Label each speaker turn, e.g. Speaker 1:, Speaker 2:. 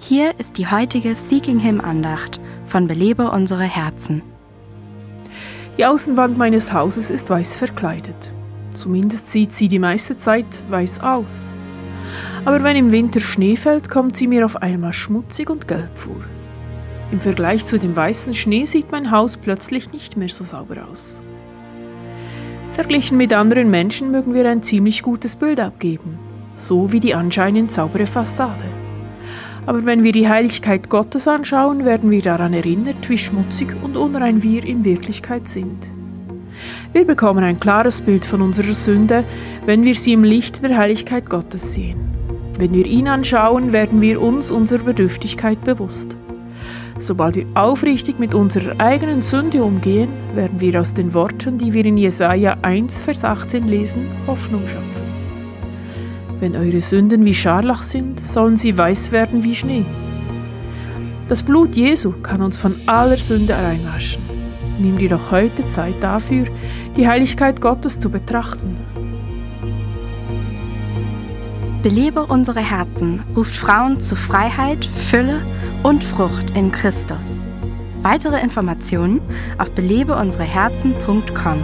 Speaker 1: Hier ist die heutige Seeking Him Andacht von Belebe unsere Herzen.
Speaker 2: Die Außenwand meines Hauses ist weiß verkleidet. Zumindest sieht sie die meiste Zeit weiß aus. Aber wenn im Winter Schnee fällt, kommt sie mir auf einmal schmutzig und gelb vor. Im Vergleich zu dem weißen Schnee sieht mein Haus plötzlich nicht mehr so sauber aus. Verglichen mit anderen Menschen mögen wir ein ziemlich gutes Bild abgeben, so wie die anscheinend saubere Fassade. Aber wenn wir die Heiligkeit Gottes anschauen, werden wir daran erinnert, wie schmutzig und unrein wir in Wirklichkeit sind. Wir bekommen ein klares Bild von unserer Sünde, wenn wir sie im Licht der Heiligkeit Gottes sehen. Wenn wir ihn anschauen, werden wir uns unserer Bedürftigkeit bewusst. Sobald wir aufrichtig mit unserer eigenen Sünde umgehen, werden wir aus den Worten, die wir in Jesaja 1, Vers 18 lesen, Hoffnung schöpfen. Wenn eure Sünden wie Scharlach sind, sollen sie weiß werden wie Schnee. Das Blut Jesu kann uns von aller Sünde reinwaschen. Nimm dir doch heute Zeit dafür, die Heiligkeit Gottes zu betrachten.
Speaker 1: Belebe unsere Herzen ruft Frauen zu Freiheit, Fülle und Frucht in Christus. Weitere Informationen auf belebeunsereherzen.com.